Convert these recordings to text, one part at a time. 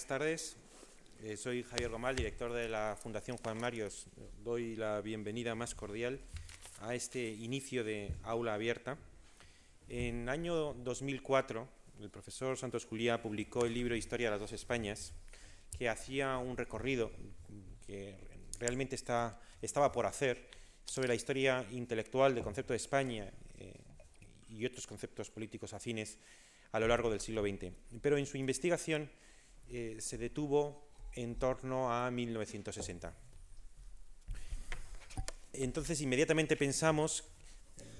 buenas tardes. Eh, soy Javier Gomal, director de la Fundación Juan Marios. Doy la bienvenida más cordial a este inicio de aula abierta. En año 2004, el profesor Santos Juliá publicó el libro Historia de las dos Españas, que hacía un recorrido que realmente está, estaba por hacer sobre la historia intelectual del concepto de España eh, y otros conceptos políticos afines a lo largo del siglo XX. Pero en su investigación eh, se detuvo en torno a 1960. Entonces inmediatamente pensamos,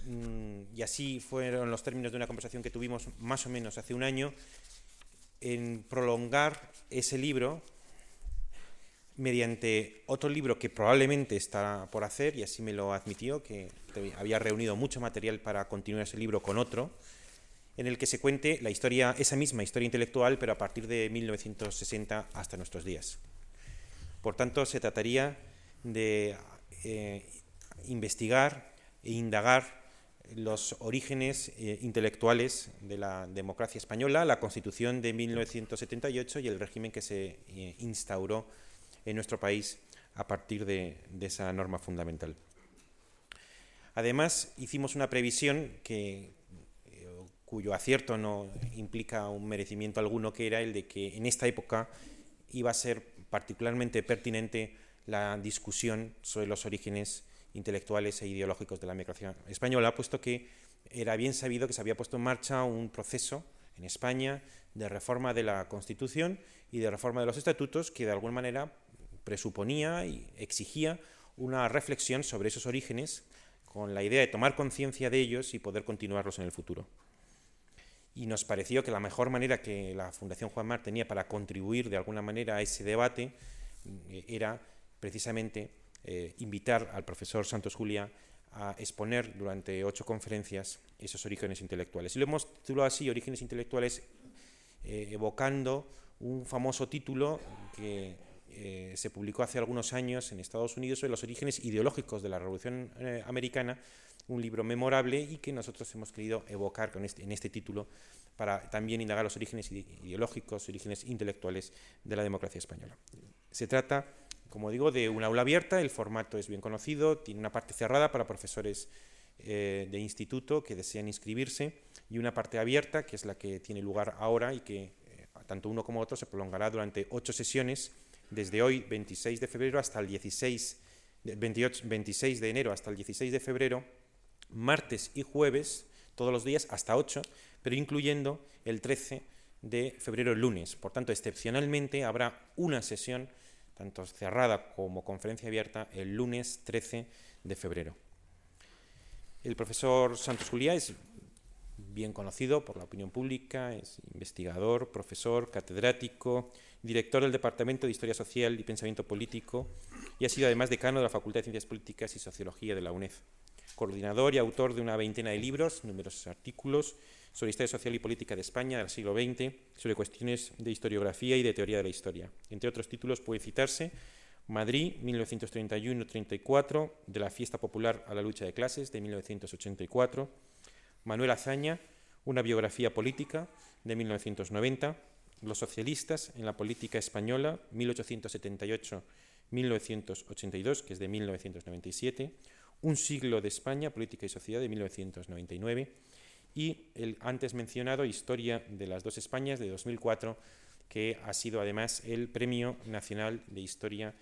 mm, y así fueron los términos de una conversación que tuvimos más o menos hace un año, en prolongar ese libro mediante otro libro que probablemente está por hacer, y así me lo admitió, que había reunido mucho material para continuar ese libro con otro, en el que se cuente la historia, esa misma historia intelectual, pero a partir de 1960 hasta nuestros días. Por tanto, se trataría de eh, investigar e indagar los orígenes eh, intelectuales de la democracia española, la Constitución de 1978 y el régimen que se eh, instauró en nuestro país a partir de esa norma fundamental. Además, hicimos una previsión que cuyo acierto no implica un merecimiento alguno, que era el de que en esta época iba a ser particularmente pertinente la discusión sobre los orígenes intelectuales e ideológicos de la democracia española, puesto que era bien sabido que se había puesto en marcha un proceso en España de reforma de la Constitución y de reforma de los estatutos que de alguna manera presuponía y exigía una reflexión sobre esos orígenes con la idea de tomar conciencia de ellos y poder continuarlos en el futuro y nos pareció que la mejor manera que la Fundación Juan Mar tenía para contribuir de alguna manera a ese debate eh, era precisamente eh, invitar al profesor Santos Julia a exponer durante ocho conferencias esos orígenes intelectuales. Y lo hemos titulado así, Orígenes Intelectuales, eh, evocando un famoso título que se publicó hace algunos años en Estados Unidos sobre los orígenes ideológicos de la Revolución Americana, un libro memorable y que nosotros hemos querido evocar con este, en este título para también indagar los orígenes ideológicos, orígenes intelectuales de la democracia española. Se trata, como digo, de una aula abierta, el formato es bien conocido, tiene una parte cerrada para profesores eh, de instituto que desean inscribirse y una parte abierta, que es la que tiene lugar ahora y que eh, tanto uno como otro se prolongará durante ocho sesiones, desde hoy, 26 de febrero, hasta el 16, 28, 26 de enero hasta el 16 de febrero, martes y jueves, todos los días hasta 8, pero incluyendo el 13 de febrero el lunes. Por tanto, excepcionalmente habrá una sesión, tanto cerrada como conferencia abierta, el lunes 13 de febrero. El profesor Santos Juliá es bien conocido por la opinión pública, es investigador, profesor, catedrático, director del Departamento de Historia Social y Pensamiento Político y ha sido además decano de la Facultad de Ciencias Políticas y Sociología de la UNED coordinador y autor de una veintena de libros, numerosos artículos sobre historia social y política de España del siglo XX, sobre cuestiones de historiografía y de teoría de la historia. Entre otros títulos puede citarse Madrid, 1931-34, de la Fiesta Popular a la Lucha de Clases, de 1984, Manuel Azaña, Una biografía política, de 1990, Los socialistas en la política española, 1878-1982, que es de 1997, un siglo de España, Política y Sociedad de 1999 y el antes mencionado Historia de las dos Españas de 2004, que ha sido además el Premio Nacional de Historia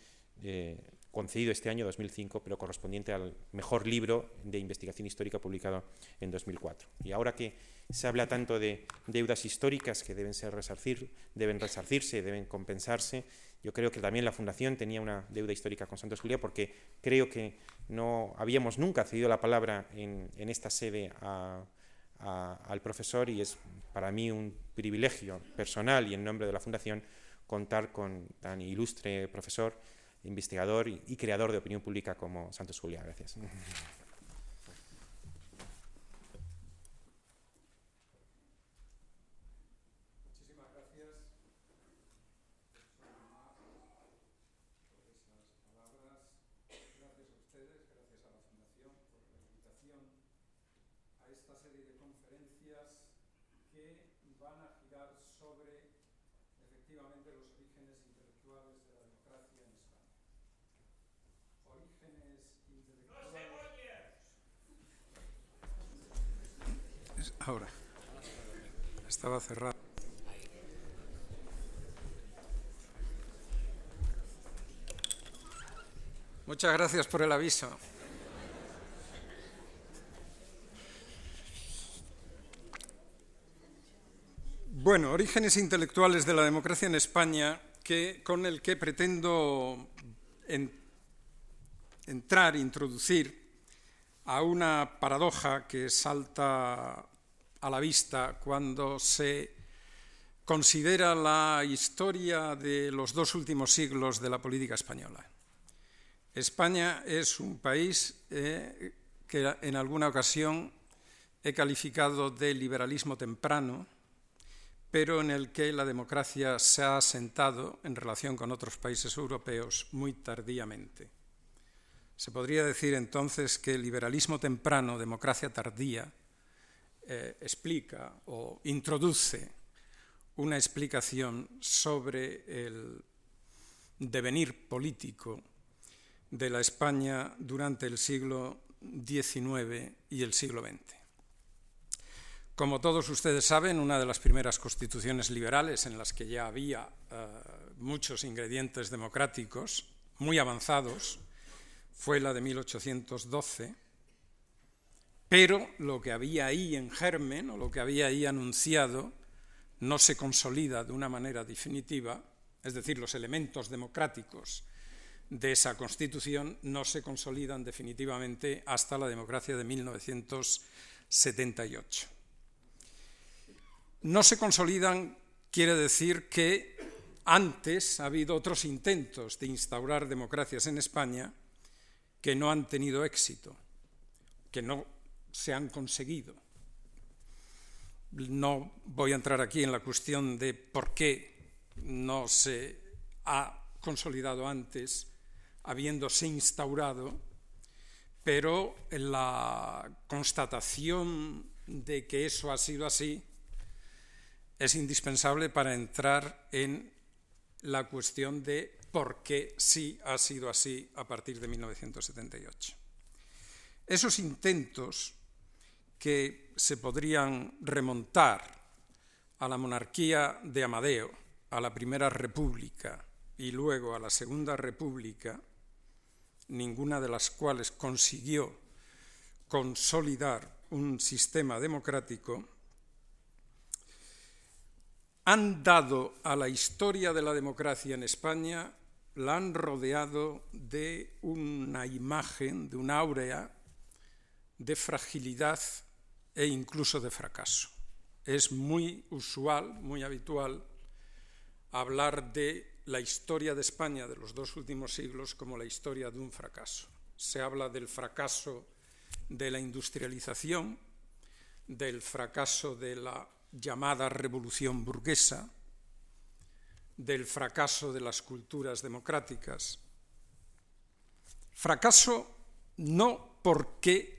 eh, concedido este año 2005, pero correspondiente al mejor libro de investigación histórica publicado en 2004. Y ahora que se habla tanto de deudas históricas que deben ser resarcir, deben resarcirse, deben compensarse, yo creo que también la Fundación tenía una deuda histórica con Santos Julia porque creo que no habíamos nunca cedido la palabra en, esta sede al profesor y es para mí un privilegio personal y en nombre de la Fundación contar con tan ilustre profesor, investigador y creador de opinión pública como Santos Julia. Gracias. Estaba cerrado. Muchas gracias por el aviso. Bueno, orígenes intelectuales de la democracia en España, que, con el que pretendo entrar, introducir a una paradoja que salta a la vista cuando se considera la historia de los dos últimos siglos de la política española. España es un país eh, que en alguna ocasión he calificado de liberalismo temprano, pero en el que la democracia se ha asentado en relación con otros países europeos muy tardíamente. Se podría decir entonces que liberalismo temprano, democracia tardía, eh, explica o introduce una explicación sobre el devenir político de la España durante el siglo XIX y el siglo XX. Como todos ustedes saben, una de las primeras constituciones liberales en las que ya había eh, muchos ingredientes democráticos muy avanzados fue la de 1812, pero lo que había ahí en germen o lo que había ahí anunciado no se consolida de una manera definitiva, es decir, los elementos democráticos de esa constitución no se consolidan definitivamente hasta la democracia de 1978. No se consolidan quiere decir que antes ha habido otros intentos de instaurar democracias en España que no han tenido éxito, que no se han conseguido. No voy a entrar aquí en la cuestión de por qué no se ha consolidado antes, habiéndose instaurado, pero la constatación de que eso ha sido así es indispensable para entrar en la cuestión de por qué sí ha sido así a partir de 1978. Esos intentos que se podrían remontar a la monarquía de Amadeo, a la Primera República y luego a la Segunda República, ninguna de las cuales consiguió consolidar un sistema democrático, han dado a la historia de la democracia en España, la han rodeado de una imagen, de una áurea de fragilidad e incluso de fracaso. Es muy usual, muy habitual, hablar de la historia de España de los dos últimos siglos como la historia de un fracaso. Se habla del fracaso de la industrialización, del fracaso de la llamada revolución burguesa, del fracaso de las culturas democráticas. Fracaso no porque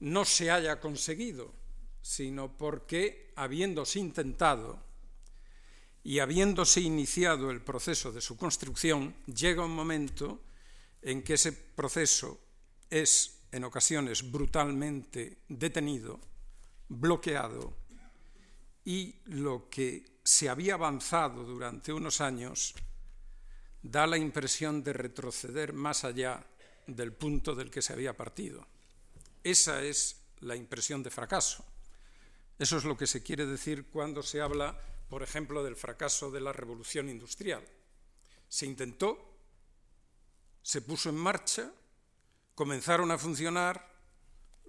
no se haya conseguido, sino porque habiéndose intentado y habiéndose iniciado el proceso de su construcción, llega un momento en que ese proceso es en ocasiones brutalmente detenido, bloqueado y lo que se había avanzado durante unos años da la impresión de retroceder más allá del punto del que se había partido. Esa es la impresión de fracaso. Eso es lo que se quiere decir cuando se habla, por ejemplo, del fracaso de la revolución industrial. Se intentó, se puso en marcha, comenzaron a funcionar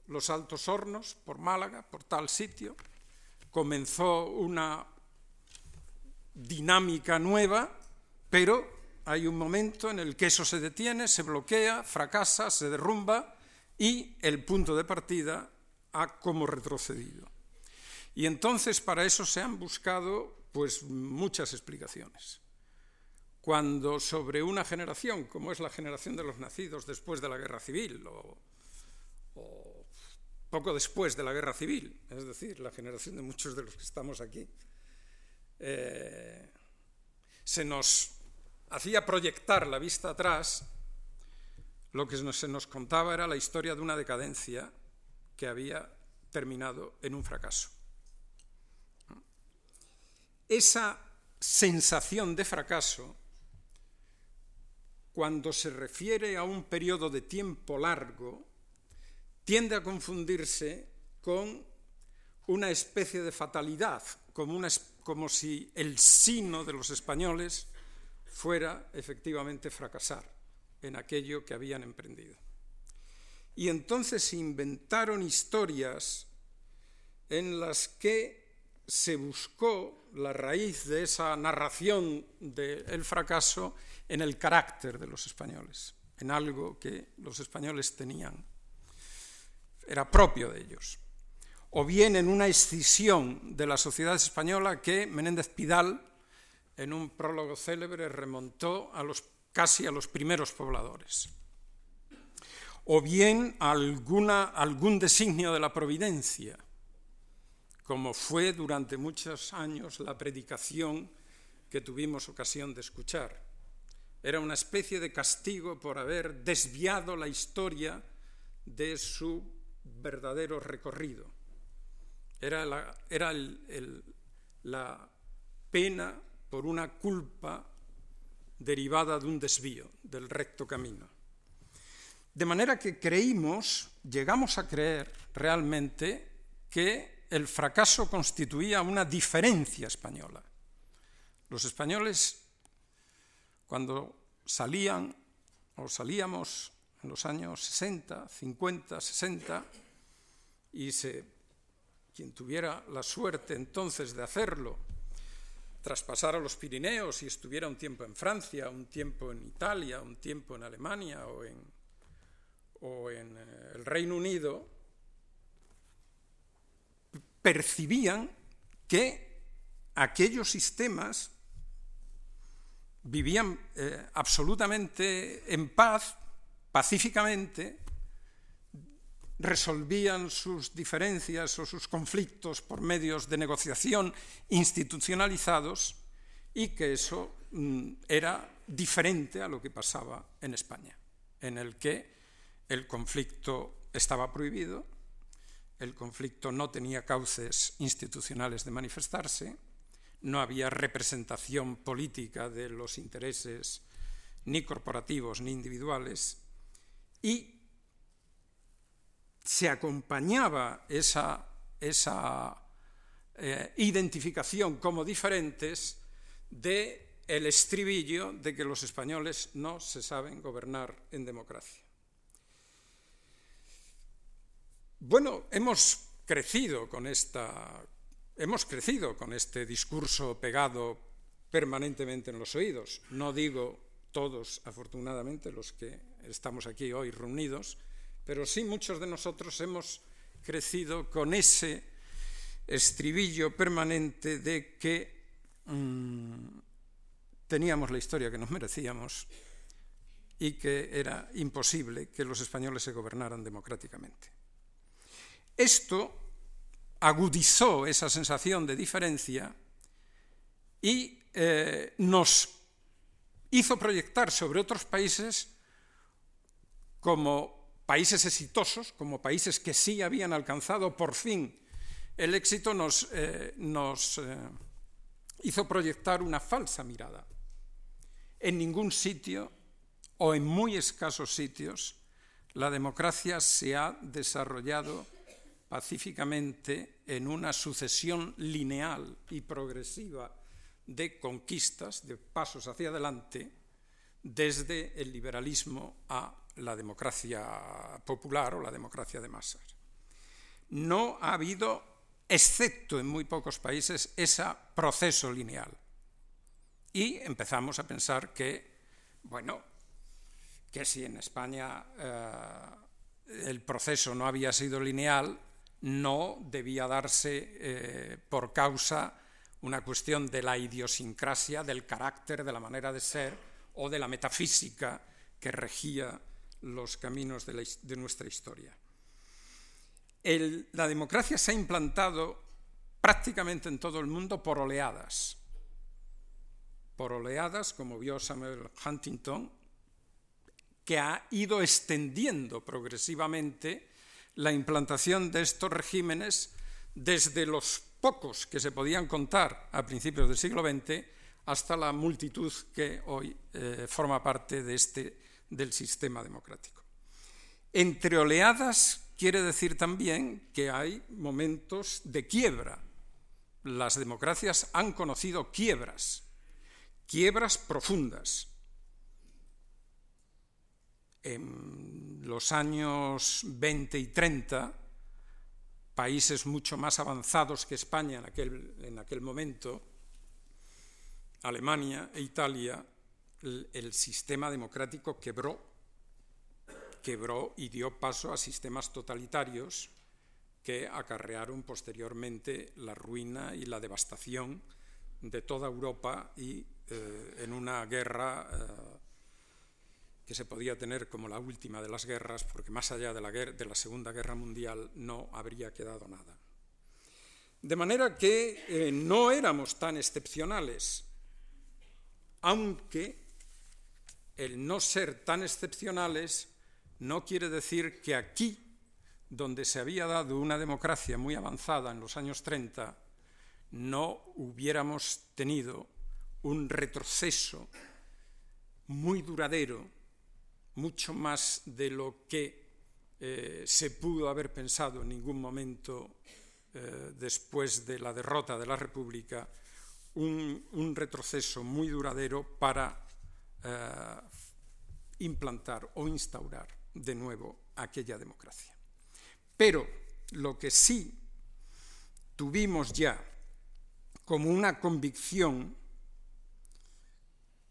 los altos hornos por Málaga, por tal sitio, comenzó una dinámica nueva, pero hay un momento en el que eso se detiene, se bloquea, fracasa, se derrumba y el punto de partida ha como retrocedido. Y entonces para eso se han buscado pues muchas explicaciones. Cuando sobre una generación, como es la generación de los nacidos después de la guerra civil o, poco después de la guerra civil, es decir, la generación de muchos de los que estamos aquí, eh, se nos hacía proyectar la vista atrás, lo que se nos contaba era la historia de una decadencia que había terminado en un fracaso. esa sensación de fracaso, cuando se refiere a un periodo de tiempo largo, tiende a confundirse con una especie de fatalidad, como, una, como si el sino de los españoles fuera efectivamente fracasar en aquello que habían emprendido. Y entonces se inventaron historias en las que se buscó la raíz de esa narración del fracaso en el carácter de los españoles, en algo que los españoles tenían, era propio de ellos. O bien en una escisión de la sociedad española que Menéndez Pidal, en un prólogo célebre, remontó a los, casi a los primeros pobladores. O bien algún designio de la providencia, como fue durante muchos años la predicación que tuvimos ocasión de escuchar. Era una especie de castigo por haber desviado la historia de su verdadero recorrido. Era la, era la pena por una culpa derivada de un desvío del recto camino. De manera que creímos, llegamos a creer realmente que el fracaso constituía una diferencia española. Los españoles, cuando salían o salíamos en los años 60, 50, 60, y se, quien tuviera la suerte entonces de hacerlo, traspasar a los Pirineos y estuviera un tiempo en Francia, un tiempo en Italia, un tiempo en Alemania o en, o en eh, el Reino Unido, percibían que aquellos sistemas vivían eh, absolutamente en paz, pacíficamente, resolvían sus diferencias o sus conflictos por medios de negociación institucionalizados y que eso mm, era diferente a lo que pasaba en España, en el que el conflicto estaba prohibido, el conflicto no tenía cauces institucionales de manifestarse, no había representación política de los intereses ni corporativos ni individuales y se acompañaba esa, eh, identificación como diferentes de el estribillo de que los españoles no se saben gobernar en democracia. Bueno, hemos crecido con esta hemos crecido con este discurso pegado permanentemente en los oídos. No digo todos, afortunadamente, los que estamos aquí hoy reunidos, pero sí muchos de nosotros hemos crecido con ese estribillo permanente de que mmm, teníamos la historia que nos merecíamos y que era imposible que los españoles se gobernaran democráticamente. Esto agudizó esa sensación de diferencia y eh, nos hizo proyectar sobre otros países como países exitosos, como países que sí habían alcanzado por fin el éxito, nos, eh, eh, hizo proyectar una falsa mirada. En ningún sitio o en muy escasos sitios la democracia se ha desarrollado pacíficamente en una sucesión lineal y progresiva de conquistas, de pasos hacia adelante, desde el liberalismo a la democracia popular o la democracia de masas. No ha habido, excepto en muy pocos países, ese proceso lineal. Y empezamos a pensar que, bueno, que si en España eh, el proceso no había sido lineal, no debía darse eh, por causa una cuestión de la idiosincrasia, del carácter, de la manera de ser o de la metafísica que regía los caminos de, nuestra historia. la democracia se ha implantado prácticamente en todo el mundo por oleadas. Por oleadas, como vio Samuel Huntington, que ha ido extendiendo progresivamente la implantación de estos regímenes desde los pocos que se podían contar a principios del siglo XX hasta la multitud que hoy eh, forma parte de este, del sistema democrático. Entre oleadas quiere decir también que hay momentos de quiebra. Las democracias han conocido quiebras, quiebras profundas. En los años 20 y 30, países mucho más avanzados que España en aquel, en aquel momento, Alemania e Italia, el, sistema democrático quebró, quebró y dio paso a sistemas totalitarios que acarrearon posteriormente la ruina y la devastación de toda Europa y eh, en una guerra eh, que se podía tener como la última de las guerras, porque más allá de la, de la Segunda Guerra Mundial no habría quedado nada. De manera que eh, no éramos tan excepcionales, aunque el no ser tan excepcionales no quiere decir que aquí, donde se había dado una democracia muy avanzada en los años 30, no hubiéramos tenido un retroceso muy duradero mucho más de lo que eh, se pudo haber pensado en ningún momento eh, después de la derrota de la República, un, retroceso muy duradero para eh, implantar o instaurar de nuevo aquella democracia. Pero lo que sí tuvimos ya como una convicción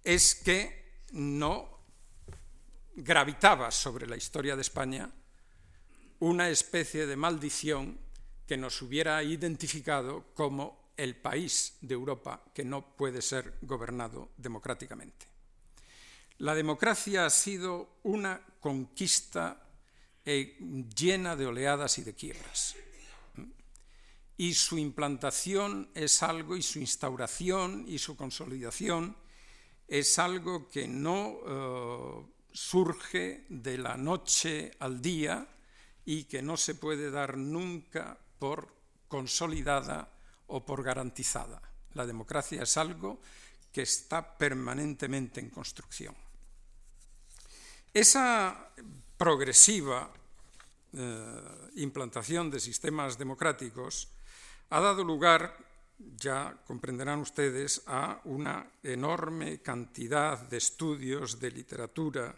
es que no gravitaba sobre la historia de España una especie de maldición que nos hubiera identificado como el país de Europa que no puede ser gobernado democráticamente. La democracia ha sido una conquista eh, llena de oleadas y de quiebras. Y su implantación es algo, y su instauración y su consolidación es algo que no eh, surge de la noche al día y que no se puede dar nunca por consolidada o por garantizada. La democracia es algo que está permanentemente en construcción. Esa progresiva eh, implantación de sistemas democráticos ha dado lugar, ya comprenderán ustedes, a una enorme cantidad de estudios, de literatura,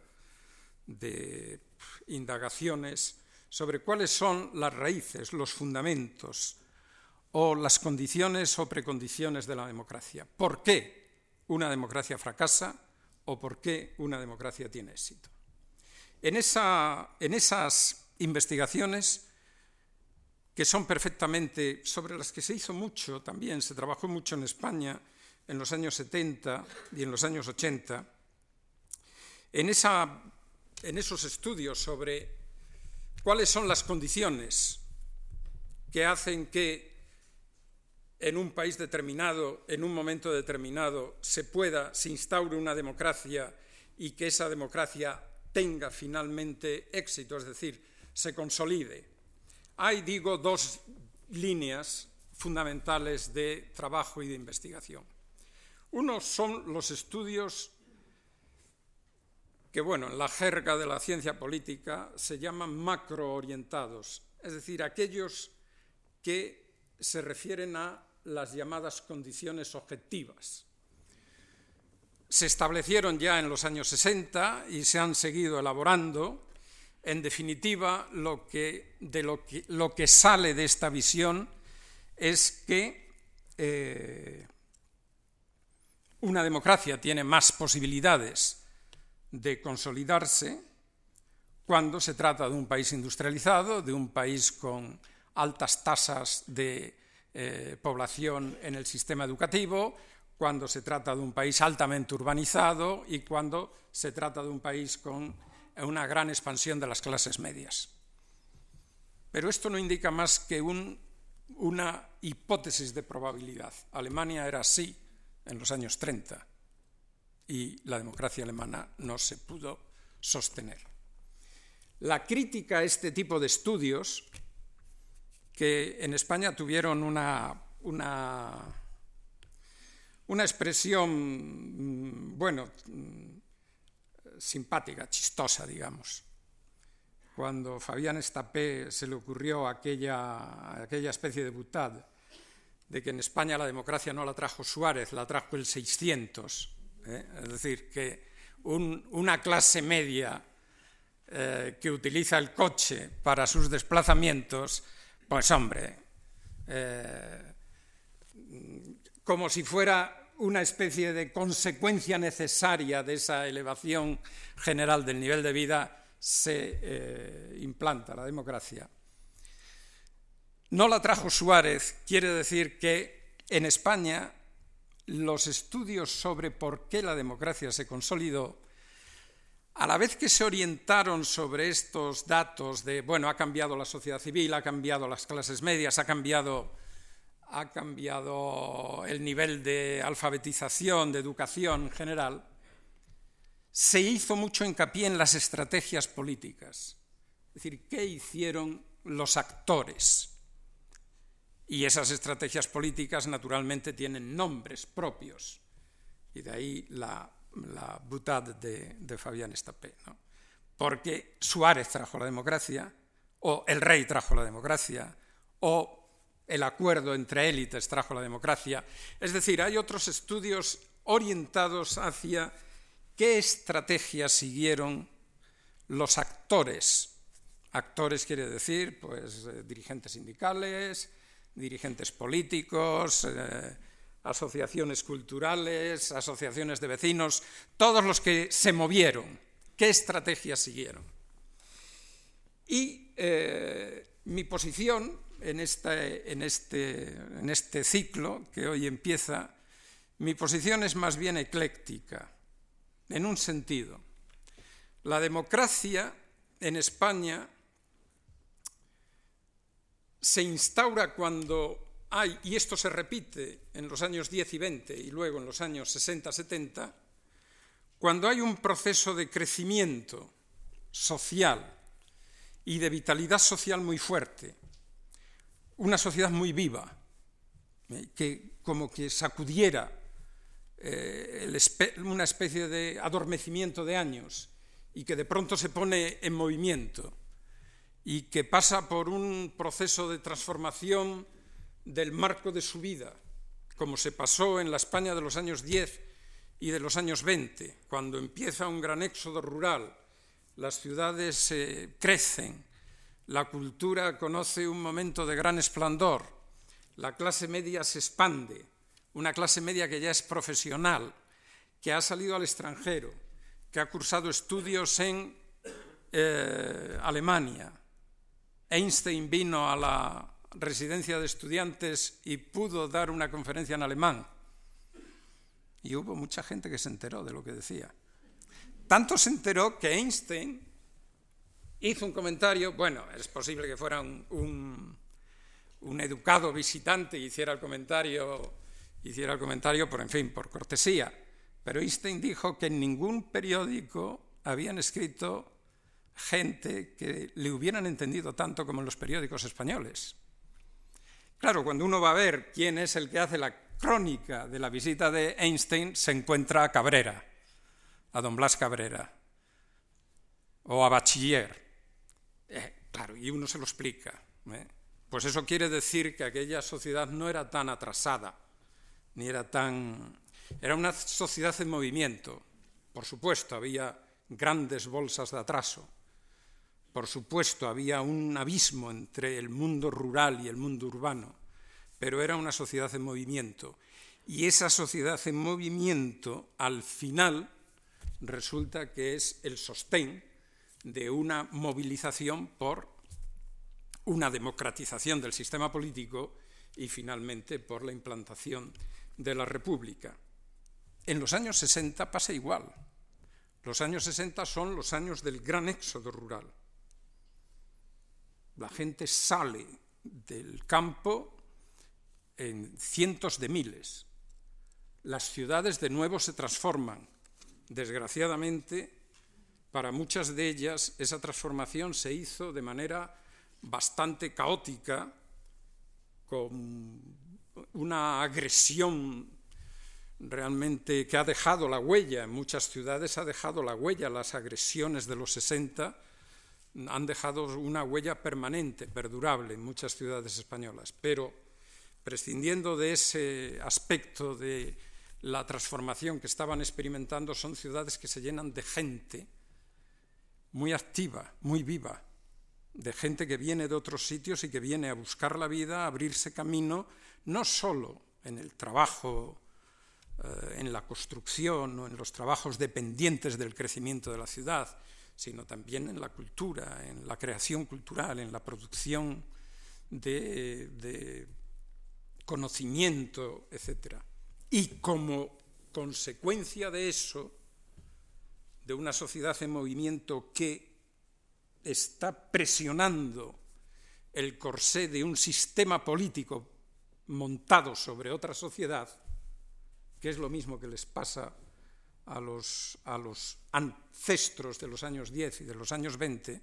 de indagaciones sobre cuáles son las raíces, los fundamentos o las condiciones o precondiciones de la democracia. ¿Por qué una democracia fracasa o por qué una democracia tiene éxito? En, esas investigaciones, que son perfectamente, sobre las que se hizo mucho también, se trabajó mucho en España en los años 70 y en los años 80, en en esos estudios sobre cuáles son las condiciones que hacen que en un país determinado, en un momento determinado, se pueda, se instaure una democracia y que esa democracia tenga finalmente éxito, es decir, se consolide. Hay, digo, dos líneas fundamentales de trabajo y de investigación. Uno son los estudios que bueno, en la jerga de la ciencia política se llaman macroorientados, es decir, aquellos que se refieren a las llamadas condiciones objetivas. Se establecieron ya en los años 60 y se han seguido elaborando. En definitiva, lo que, de lo, que, lo que sale de esta visión es que eh, una democracia tiene más posibilidades de consolidarse cuando se trata de un país industrializado, de un país con altas tasas de eh, población en el sistema educativo, cuando se trata de un país altamente urbanizado y cuando se trata de un país con una gran expansión de las clases medias. Pero esto no indica más que una hipótesis de probabilidad. Alemania era así en los años 30 y la democracia alemana no se pudo sostener. La crítica a este tipo de estudios, que en España tuvieron una una, una expresión, mm, bueno, mm, simpática, chistosa, digamos. Cuando Fabián Estapé se le ocurrió aquella, aquella especie de butad de que en España la democracia no la trajo Suárez, la trajo el 600. ¿eh? Es decir, que una clase media eh, que utiliza el coche para sus desplazamientos, pues hombre, eh, como si fuera una especie de consecuencia necesaria de esa elevación general del nivel de vida, se eh, implanta la democracia. No la trajo Suárez, quiere decir que en España los estudios sobre por qué la democracia se consolidó a la vez que se orientaron sobre estos datos de, bueno, ha cambiado la sociedad civil, ha cambiado las clases medias, ha cambiado, ha cambiado el nivel de alfabetización, de educación en general, se hizo mucho hincapié en las estrategias políticas. Es decir, ¿qué hicieron los actores? Y esas estrategias políticas naturalmente tienen nombres propios. Y de ahí la la butad de, Fabián Estapé, porque Suárez trajo la democracia, o el rey trajo la democracia, o el acuerdo entre élites trajo la democracia. Es decir, hay otros estudios orientados hacia qué estrategias siguieron los actores. Actores quiere decir, pues, eh, dirigentes sindicales, dirigentes políticos, eh, asociaciones culturales, asociaciones de vecinos, todos los que se movieron, qué estrategias siguieron. Y eh, mi posición en este, este ciclo que hoy empieza, mi posición es más bien ecléctica, en un sentido. La democracia en España se instaura cuando hay, y esto se repite en los años 10 y 20 y luego en los años 60-70, cuando hay un proceso de crecimiento social y de vitalidad social muy fuerte, una sociedad muy viva, eh, que como que sacudiera eh, una especie de adormecimiento de años y que de pronto se pone en movimiento y que pasa por un proceso de transformación del marco de su vida, como se pasó en la España de los años 10 y de los años 20, cuando empieza un gran éxodo rural, las ciudades crecen, la cultura conoce un momento de gran esplendor, la clase media se expande, una clase media que ya es profesional, que ha salido al extranjero, que ha cursado estudios en eh, Alemania. Einstein vino a la, residencia de estudiantes y pudo dar una conferencia en alemán. Y hubo mucha gente que se enteró de lo que decía. Tanto se enteró que Einstein hizo un comentario, bueno, es posible que fuera un, un, educado visitante y hiciera el comentario, hiciera el comentario por, en fin, por cortesía. Pero Einstein dijo que en ningún periódico habían escrito gente que le hubieran entendido tanto como en los periódicos españoles. Claro, cuando uno va a ver quién es el que hace la crónica de la visita de Einstein, se encuentra a Cabrera, a don Blas Cabrera, o a Bachiller. Claro, y uno se lo explica. ¿eh? Pues eso quiere decir que aquella sociedad no era tan atrasada, ni era tan... Era una sociedad en movimiento. Por supuesto, había grandes bolsas de atraso, por supuesto, había un abismo entre el mundo rural y el mundo urbano, pero era una sociedad en movimiento. Y esa sociedad en movimiento, al final, resulta que es el sostén de una movilización por una democratización del sistema político y finalmente por la implantación de la República. En los años 60 pasa igual. Los años 60 son los años del gran éxodo rural. La gente sale del campo en cientos de miles. Las ciudades de nuevo se transforman. Desgraciadamente, para muchas de ellas esa transformación se hizo de manera bastante caótica, con una agresión realmente que ha dejado la huella, en muchas ciudades ha dejado la huella, las agresiones de los 60 han dejado una huella permanente, perdurable en muchas ciudades españolas, pero prescindiendo de ese aspecto de la transformación que estaban experimentando, son ciudades que se llenan de gente muy activa, muy viva, de gente que viene de otros sitios y que viene a buscar la vida, a abrirse camino, no solo en el trabajo, eh, en la construcción o en los trabajos dependientes del crecimiento de la ciudad, sino también en la cultura, en la creación cultural, en la producción de, de conocimiento, etc. Y como consecuencia de eso, de una sociedad en movimiento que está presionando el corsé de un sistema político montado sobre otra sociedad, que es lo mismo que les pasa a los, a los ancestros de los años 10 y de los años 20,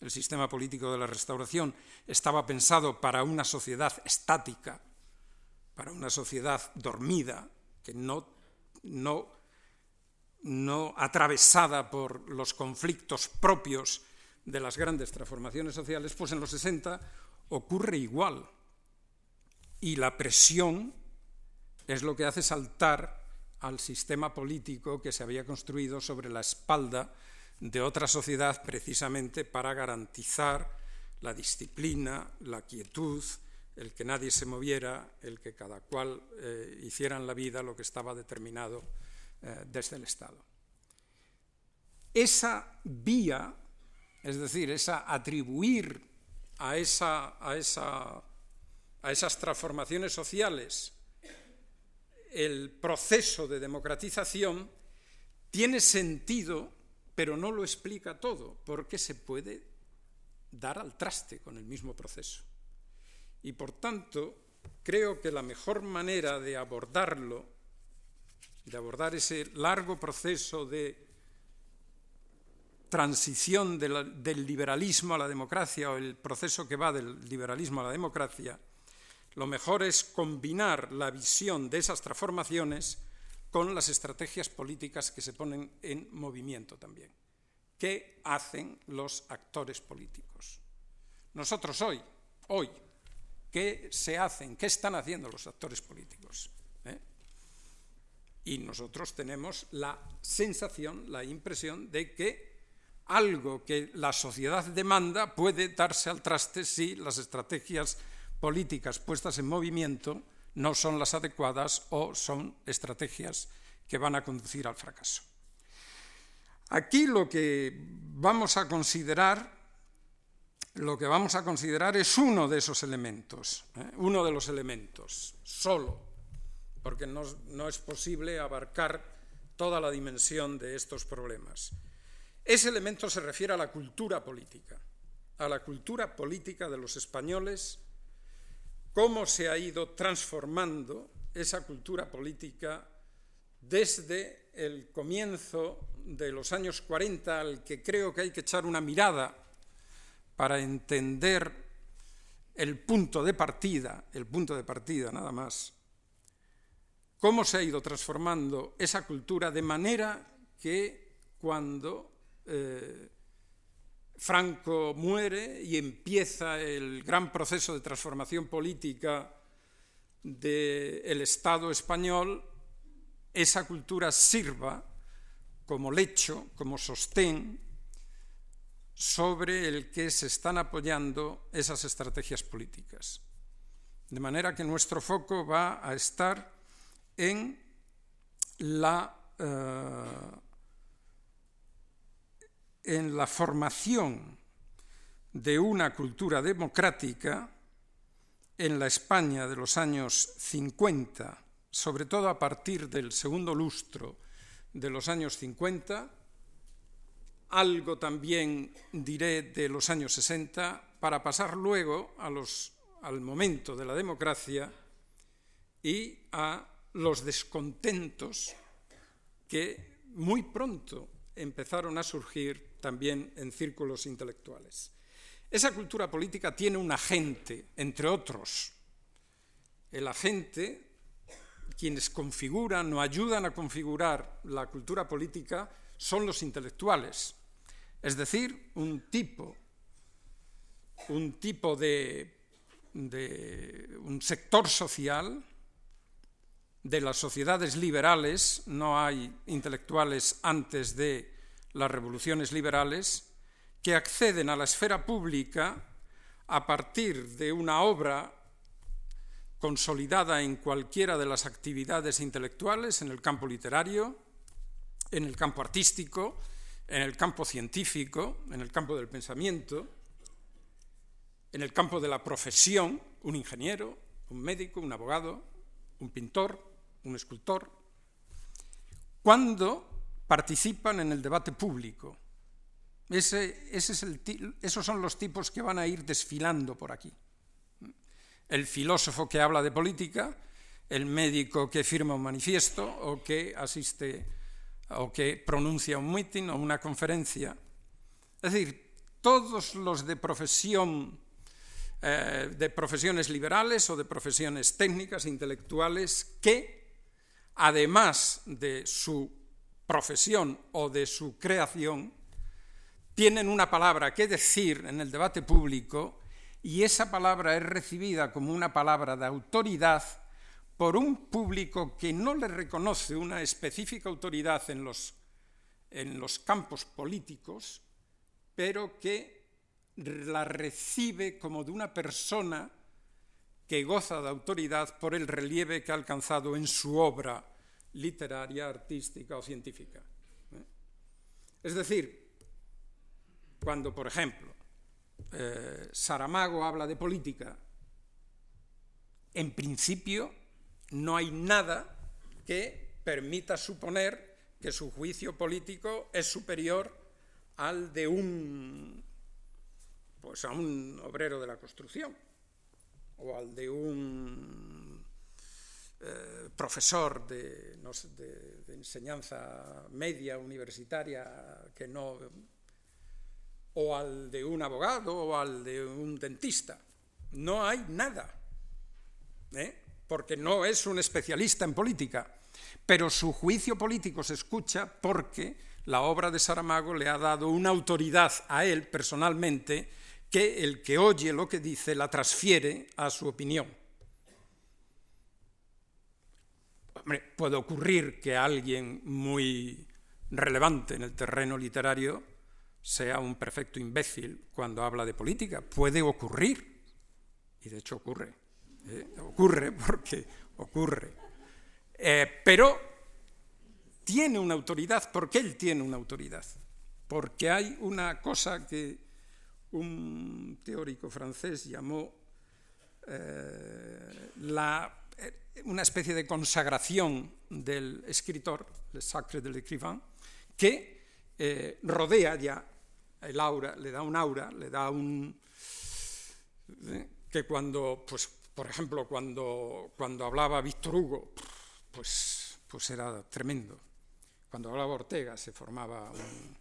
el sistema político de la restauración estaba pensado para una sociedad estática, para una sociedad dormida, que no, no, no atravesada por los conflictos propios de las grandes transformaciones sociales, pues en los 60 ocurre igual. Y la presión es lo que hace saltar al sistema político que se había construido sobre la espalda de otra sociedad precisamente para garantizar la disciplina, la quietud, el que nadie se moviera, el que cada cual eh, hiciera en la vida lo que estaba determinado eh, desde el Estado. Esa vía, es decir, esa atribuir a, esa, a, esa, a esas transformaciones sociales el proceso de democratización tiene sentido, pero no lo explica todo, porque se puede dar al traste con el mismo proceso. Y por tanto, creo que la mejor manera de abordarlo, de abordar ese largo proceso de transición del liberalismo a la democracia o el proceso que va del liberalismo a la democracia, lo mejor es combinar la visión de esas transformaciones con las estrategias políticas que se ponen en movimiento también. ¿Qué hacen los actores políticos? Nosotros hoy, hoy, ¿qué se hacen? ¿Qué están haciendo los actores políticos? Y nosotros tenemos la sensación, la impresión de que algo que la sociedad demanda puede darse al traste si las estrategias políticas puestas en movimiento no son las adecuadas o son estrategias que van a conducir al fracaso. Aquí lo que vamos a considerar, lo que vamos a considerar es uno de esos elementos, ¿eh? uno de los elementos, solo, porque no, es posible abarcar toda la dimensión de estos problemas. Ese elemento se refiere a la cultura política, a la cultura política de los españoles cómo se ha ido transformando esa cultura política desde el comienzo de los años 40, al que creo que hay que echar una mirada para entender el punto de partida, el punto de partida nada más, cómo se ha ido transformando esa cultura de manera que cuando eh, Franco muere y empieza el gran proceso de transformación política del Estado español, esa cultura sirva como lecho, como sostén sobre el que se están apoyando esas estrategias políticas. De manera que nuestro foco va a estar en la eh, en la formación de una cultura democrática en la España de los años 50, sobre todo a partir del segundo lustro de los años 50, algo también diré de los años 60, para pasar luego a los, al momento de la democracia y a los descontentos que muy pronto empezaron a surgir también en círculos intelectuales. Esa cultura política tiene un agente, entre otros, el agente, quienes configuran o ayudan a configurar la cultura política, son los intelectuales. Es decir, un tipo, un tipo de, de un sector social de las sociedades liberales, no hay intelectuales antes de las revoluciones liberales, que acceden a la esfera pública a partir de una obra consolidada en cualquiera de las actividades intelectuales, en el campo literario, en el campo artístico, en el campo científico, en el campo del pensamiento, en el campo de la profesión, un ingeniero, un médico, un abogado, un pintor, un escultor, cuando participan en el debate público. Ese, esos son los tipos que van a ir desfilando por aquí. El filósofo que habla de política, el médico que firma un manifiesto o que asiste o que pronuncia un meeting o una conferencia. Es decir, todos los de profesión eh, de profesiones liberales o de profesiones técnicas, intelectuales, que, además de su profesión o de su creación, tienen una palabra que decir en el debate público y esa palabra es recibida como una palabra de autoridad por un público que no le reconoce una específica autoridad en los, en los campos políticos, pero que la recibe como de una persona que goza de autoridad por el relieve que ha alcanzado en su obra literaria, artística o científica. ¿eh? Es decir, cuando, por ejemplo, eh, Saramago habla de política, en principio no hay nada que permita suponer que su juicio político es superior al de un pues a un obrero de la construcción o al de un eh, profesor de, de, enseñanza media universitaria que no o al de un abogado o al de un dentista. No hay nada, ¿eh? porque no es un especialista en política, pero su juicio político se escucha porque la obra de Saramago le ha dado una autoridad a él personalmente que el que oye lo que dice la transfiere a su opinión. Puede ocurrir que alguien muy relevante en el terreno literario sea un perfecto imbécil cuando habla de política. Puede ocurrir. Y de hecho ocurre. ¿eh? Ocurre porque ocurre. Eh, pero tiene una autoridad. ¿Por qué él tiene una autoridad? Porque hay una cosa que un teórico francés llamó eh, eh, una especie de consagración del escritor, le sacre de l'écrivain, que eh, rodea ya el aura, le da un aura, le da un... que cuando, pues, por ejemplo, cuando, cuando hablaba Víctor Hugo, pues, pues era tremendo. Cuando hablaba Ortega se formaba un,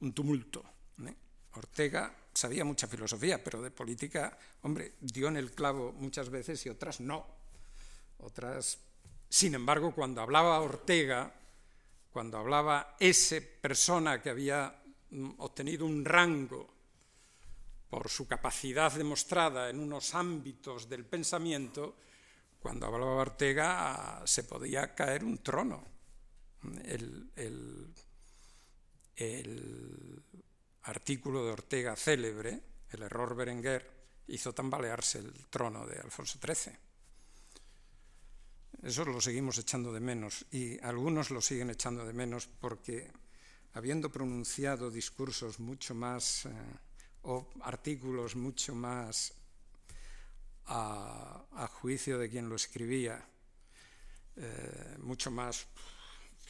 un tumulto. Ortega sabía mucha filosofía, pero de política, hombre, dio en el clavo muchas veces y otras no. Otras, sin embargo, cuando hablaba Ortega, cuando hablaba esa persona que había mm, obtenido un rango por su capacidad demostrada en unos ámbitos del pensamiento, cuando hablaba Ortega se podía caer un trono. el, el artículo de Ortega célebre, El error Berenguer, hizo tambalearse el trono de Alfonso XIII. Eso lo seguimos echando de menos y algunos lo siguen echando de menos porque habiendo pronunciado discursos mucho más eh, o artículos mucho más a, juicio de quien lo escribía, eh, mucho más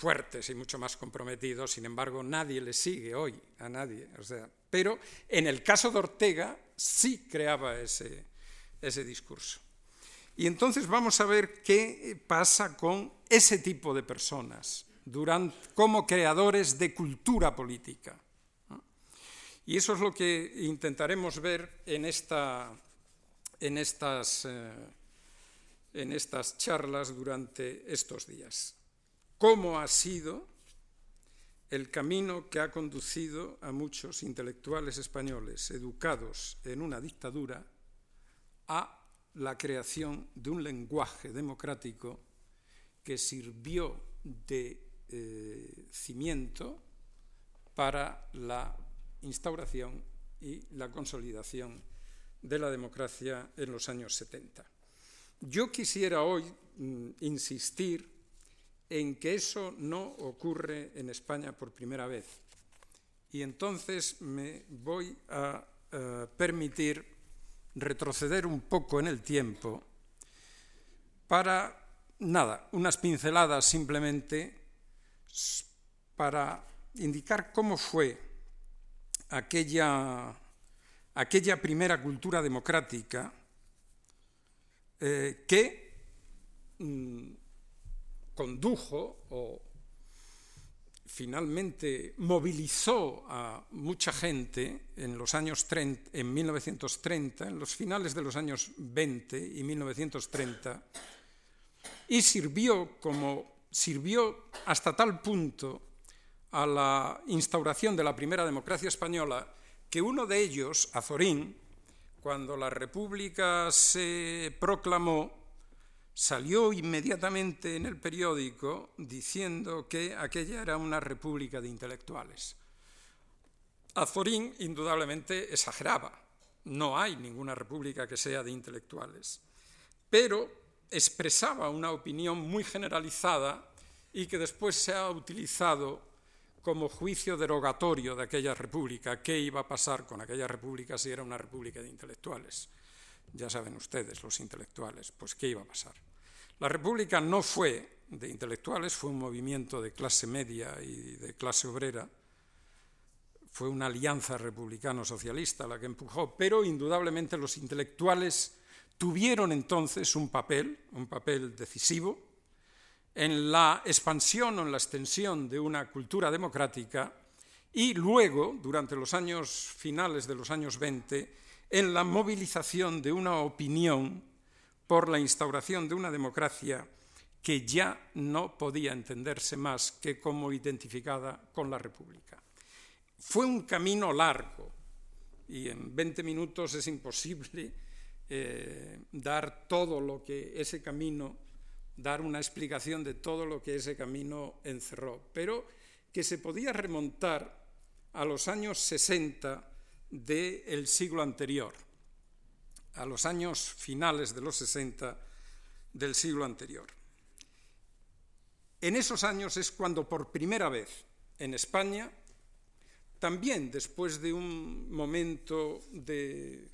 fuertes y mucho más comprometidos, sin embargo nadie le sigue hoy, a nadie. O sea, pero en el caso de Ortega sí creaba ese, ese discurso. Y entonces vamos a ver qué pasa con ese tipo de personas durante, como creadores de cultura política. Y eso es lo que intentaremos ver en, esta, en estas... Eh, en estas charlas durante estos días. ¿Cómo ha sido el camino que ha conducido a muchos intelectuales españoles educados en una dictadura a la creación de un lenguaje democrático que sirvió de eh, cimiento para la instauración y la consolidación de la democracia en los años 70. Yo quisiera hoy mm, insistir en que eso no ocurre en España por primera vez. Y entonces me voy a eh, permitir retroceder un poco en el tiempo para, nada, unas pinceladas simplemente para indicar cómo fue aquella, aquella primera cultura democrática eh, que mm, condujo o finalmente movilizó a mucha gente en los años 30, en 1930, en los finales de los años 20 y 1930, y sirvió como sirvió hasta tal punto a la instauración de la primera democracia española que uno de ellos, Azorín, cuando la República se proclamó, salió inmediatamente en el periódico diciendo que aquella era una república de intelectuales. Azorín indudablemente exageraba, no hay ninguna república que sea de intelectuales, pero expresaba una opinión muy generalizada y que después se ha utilizado como juicio derogatorio de aquella república. ¿Qué iba a pasar con aquella república si era una república de intelectuales? Ya saben ustedes, los intelectuales, pues ¿qué iba a pasar? La república no fue de intelectuales, fue un movimiento de clase media y de clase obrera, fue una alianza republicano-socialista la que empujó, pero indudablemente los intelectuales tuvieron entonces un papel, un papel decisivo, en la expansión o en la extensión de una cultura democrática y luego, durante los años finales de los años 20, en la movilización de una opinión por la instauración de una democracia que ya no podía entenderse más que como identificada con la República. Fue un camino largo y en 20 minutos es imposible eh, dar todo lo que ese camino dar una explicación de todo lo que ese camino encerró, pero que se podía remontar a los años 60 del siglo anterior, a los años finales de los 60 del siglo anterior. En esos años es cuando por primera vez en España, también después de un momento de,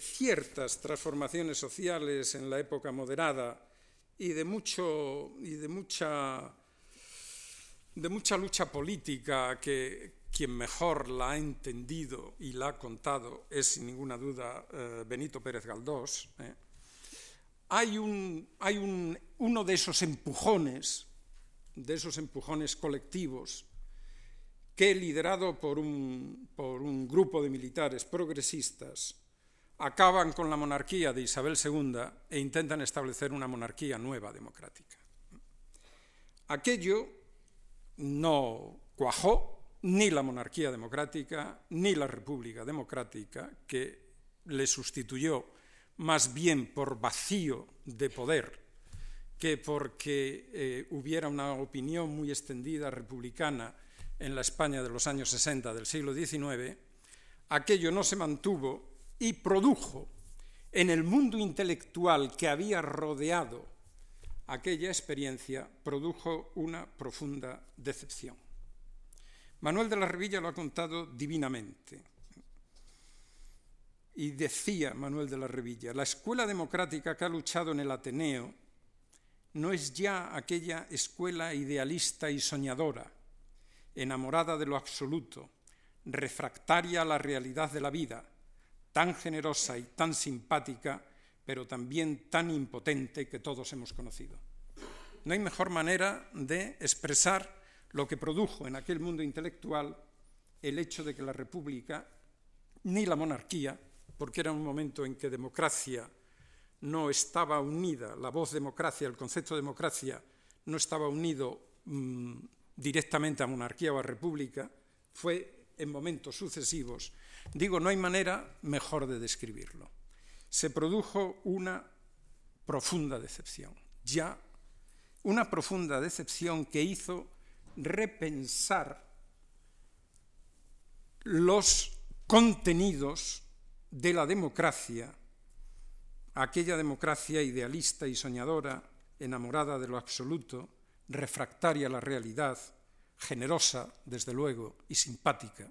ciertas transformaciones sociales en la época moderada, y de, mucho, y de, mucha, de mucha lucha política que quien mejor la ha entendido y la ha contado es sin ninguna duda eh, Benito Pérez Galdós. ¿eh? Hay, un, hay un, uno de esos empujones, de esos empujones colectivos, que liderado por un, por un grupo de militares progresistas, acaban con la monarquía de Isabel II e intentan establecer una monarquía nueva democrática. Aquello no cuajó ni la monarquía democrática ni la república democrática, que le sustituyó más bien por vacío de poder que porque eh, hubiera una opinión muy extendida republicana en la España de los años 60 del siglo XIX, aquello no se mantuvo y produjo en el mundo intelectual que había rodeado aquella experiencia, produjo una profunda decepción. Manuel de la Revilla lo ha contado divinamente. Y decía Manuel de la Revilla, la escuela democrática que ha luchado en el Ateneo no es ya aquella escuela idealista y soñadora, enamorada de lo absoluto, refractaria a la realidad de la vida, tan generosa y tan simpática, pero también tan impotente que todos hemos conocido. No hay mejor manera de expresar lo que produjo en aquel mundo intelectual el hecho de que la República ni la monarquía, porque era un momento en que democracia no estaba unida, la voz democracia, el concepto de democracia, no estaba unido mm, directamente a monarquía o a república, fue en momentos sucesivos. Digo, no hay manera mejor de describirlo. Se produjo una profunda decepción, ya una profunda decepción que hizo repensar los contenidos de la democracia, aquella democracia idealista y soñadora, enamorada de lo absoluto, refractaria a la realidad, generosa, desde luego, y simpática,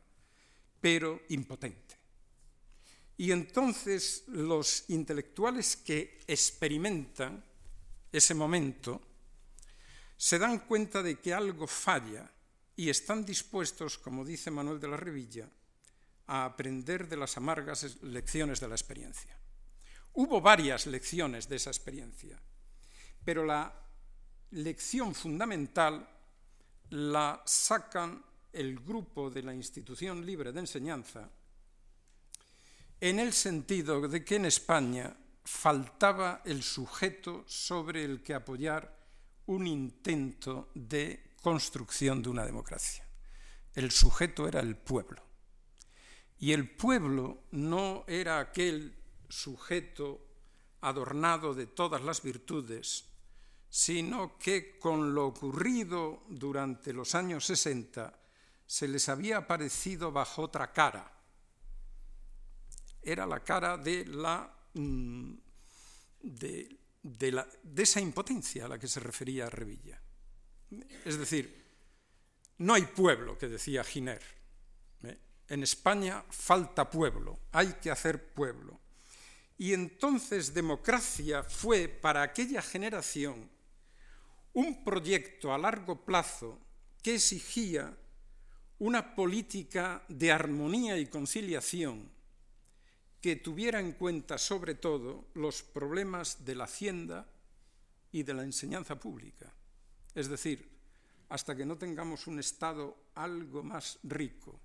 pero impotente. Y entonces los intelectuales que experimentan ese momento se dan cuenta de que algo falla y están dispuestos, como dice Manuel de la Revilla, a aprender de las amargas lecciones de la experiencia. Hubo varias lecciones de esa experiencia, pero la lección fundamental la sacan el grupo de la institución libre de enseñanza en el sentido de que en España faltaba el sujeto sobre el que apoyar un intento de construcción de una democracia. El sujeto era el pueblo. Y el pueblo no era aquel sujeto adornado de todas las virtudes, sino que con lo ocurrido durante los años 60 se les había aparecido bajo otra cara. Era la cara de la mm, de, de esa impotencia a la que se refería Revilla. Es decir, no hay pueblo, que decía Giner. ¿eh? En España falta pueblo, hay que hacer pueblo. Y entonces democracia fue para aquella generación un proyecto a largo plazo que exigía una política de armonía y conciliación que tuviera en cuenta sobre todo los problemas de la hacienda y de la enseñanza pública. Es decir, hasta que no tengamos un Estado algo más rico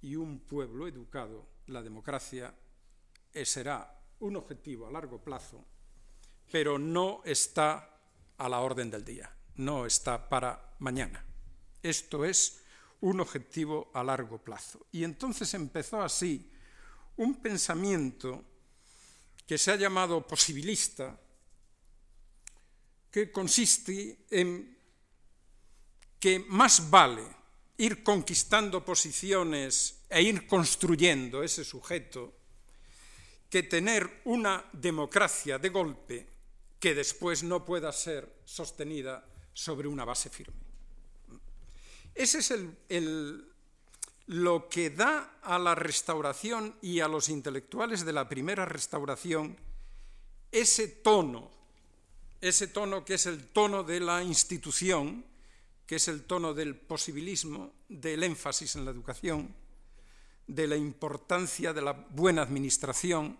y un pueblo educado, la democracia será un objetivo a largo plazo, pero no está a la orden del día, no está para mañana. Esto es un objetivo a largo plazo. Y entonces empezó así un pensamiento que se ha llamado posibilista, que consiste en que más vale ir conquistando posiciones e ir construyendo ese sujeto que tener una democracia de golpe que después no pueda ser sostenida sobre una base firme. Ese es lo que da a la restauración y a los intelectuales de la primera restauración ese tono ese tono que es el tono de la institución, que es el tono del posibilismo, del énfasis en la educación, de la importancia de la buena administración,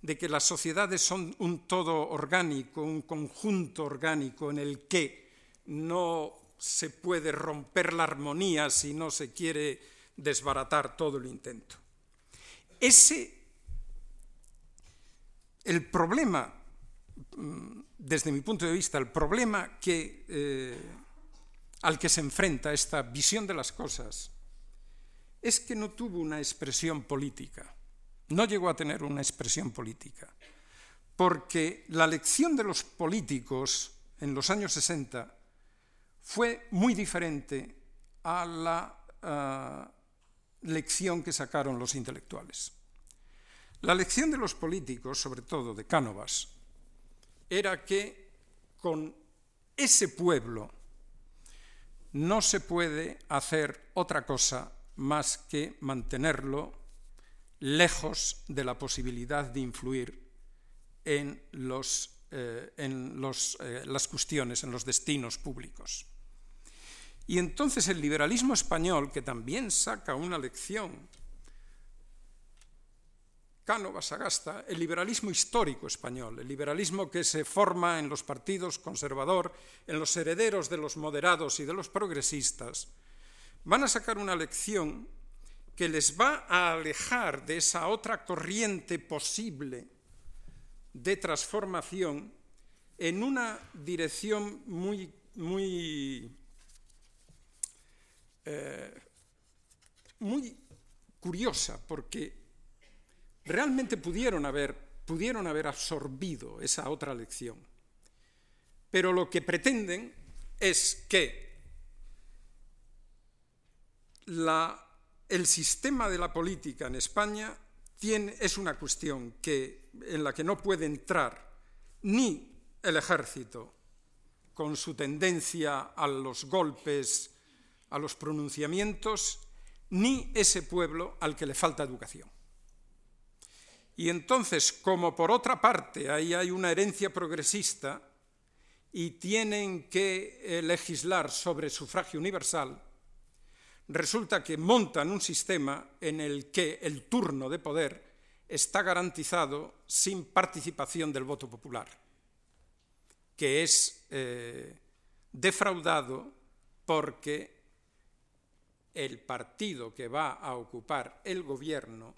de que las sociedades son un todo orgánico, un conjunto orgánico en el que no se puede romper la armonía si no se quiere desbaratar todo el intento. Ese, el problema mm, desde mi punto de vista, el problema que, eh, al que se enfrenta esta visión de las cosas es que no tuvo una expresión política, no llegó a tener una expresión política, porque la lección de los políticos en los años 60 fue muy diferente a la uh, lección que sacaron los intelectuales. La lección de los políticos, sobre todo de Cánovas, era que con ese pueblo no se puede hacer otra cosa más que mantenerlo lejos de la posibilidad de influir en, los, eh, en los, eh, las cuestiones, en los destinos públicos. Y entonces el liberalismo español, que también saca una lección Cánovas Sagasta, el liberalismo histórico español, el liberalismo que se forma en los partidos conservador, en los herederos de los moderados y de los progresistas, van a sacar una lección que les va a alejar de esa otra corriente posible de transformación en una dirección muy, muy, eh, muy curiosa, porque realmente pudieron haber, pudieron haber absorbido esa otra lección. Pero lo que pretenden es que el sistema de la política en España es una cuestión que, en la que no puede entrar ni el ejército con su tendencia a los golpes, a los pronunciamientos, ni ese pueblo al que le falta educación. Y entonces, como por otra parte ahí hay una herencia progresista y tienen que eh, legislar sobre sufragio universal, resulta que montan un sistema en el que el turno de poder está garantizado sin participación del voto popular, que es eh, defraudado porque el partido que va a ocupar el gobierno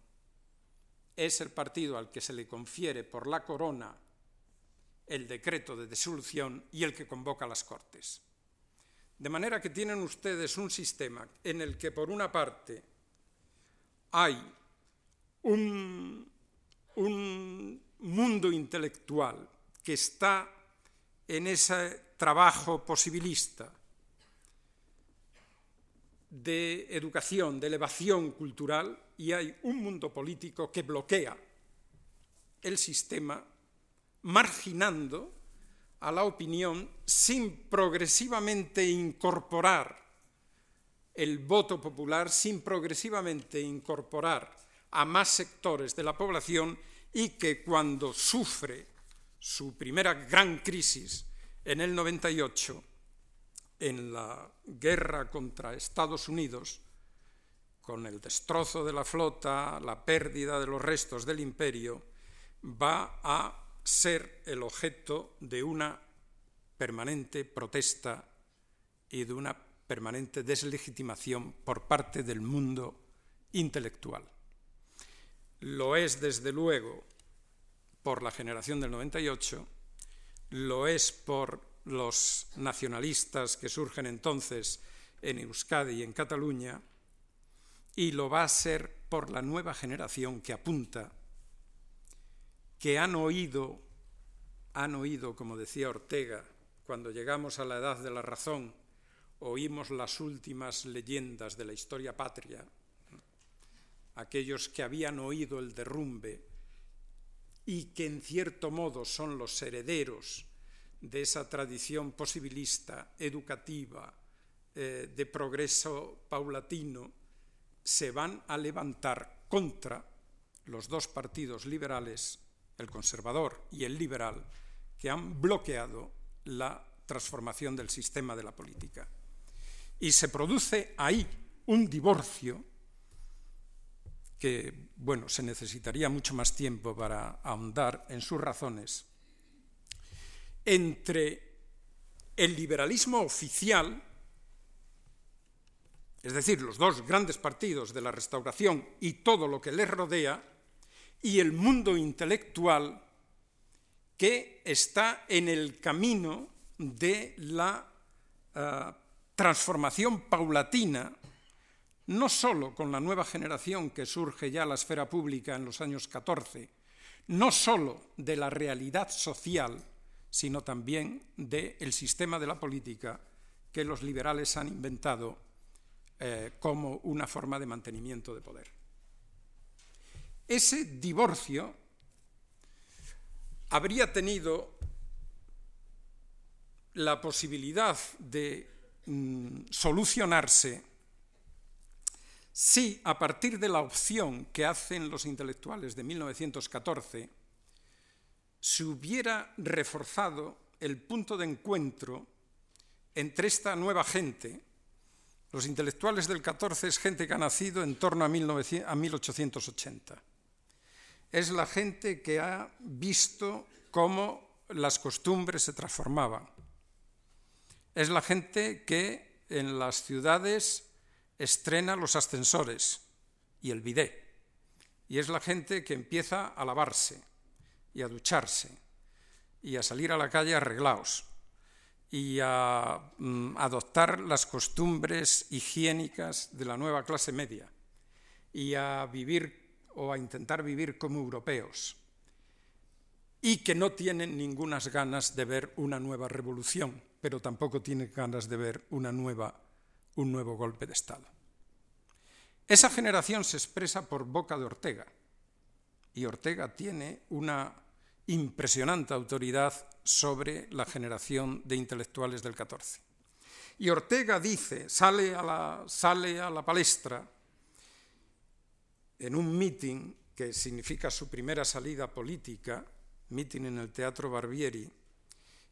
es el partido al que se le confiere por la corona el decreto de disolución y el que convoca las Cortes. De manera que tienen ustedes un sistema en el que, por una parte, hay un, un mundo intelectual que está en ese trabajo posibilista de educación, de elevación cultural, y hay un mundo político que bloquea el sistema, marginando a la opinión sin progresivamente incorporar el voto popular, sin progresivamente incorporar a más sectores de la población y que cuando sufre su primera gran crisis en el 98, en la guerra contra Estados Unidos, con el destrozo de la flota, la pérdida de los restos del imperio, va a ser el objeto de una permanente protesta y de una permanente deslegitimación por parte del mundo intelectual. Lo es, desde luego, por la generación del 98, lo es por los nacionalistas que surgen entonces en Euskadi y en Cataluña, y lo va a ser por la nueva generación que apunta que han oído, han oído, como decía Ortega, cuando llegamos a la edad de la razón, oímos las últimas leyendas de la historia patria, aquellos que habían oído el derrumbe y que en cierto modo son los herederos de esa tradición posibilista, educativa, eh, de progreso paulatino, se van a levantar contra los dos partidos liberales el conservador y el liberal, que han bloqueado la transformación del sistema de la política. Y se produce ahí un divorcio que, bueno, se necesitaría mucho más tiempo para ahondar en sus razones, entre el liberalismo oficial, es decir, los dos grandes partidos de la restauración y todo lo que les rodea, y el mundo intelectual que está en el camino de la uh, transformación paulatina, no sólo con la nueva generación que surge ya a la esfera pública en los años 14, no sólo de la realidad social, sino también del sistema de la política que los liberales han inventado eh, como una forma de mantenimiento de poder. Ese divorcio habría tenido la posibilidad de mm, solucionarse si a partir de la opción que hacen los intelectuales de 1914 se hubiera reforzado el punto de encuentro entre esta nueva gente, los intelectuales del 14 es gente que ha nacido en torno a, 1880 es la gente que ha visto cómo las costumbres se transformaban. Es la gente que en las ciudades estrena los ascensores y el bidé. Y es la gente que empieza a lavarse. Y a ducharse y a salir a la calle arreglados y a mm, adoptar las costumbres higiénicas de la nueva clase media y a vivir o a intentar vivir como europeos y que no tienen ninguna ganas de ver una nueva revolución, pero tampoco tienen ganas de ver una nueva, un nuevo golpe de Estado. Esa generación se expresa por boca de Ortega, y Ortega tiene una impresionante autoridad sobre la generación de intelectuales del 14. Y Ortega dice, sale a la, sale a la palestra en un meeting que significa su primera salida política, meeting en el Teatro Barbieri,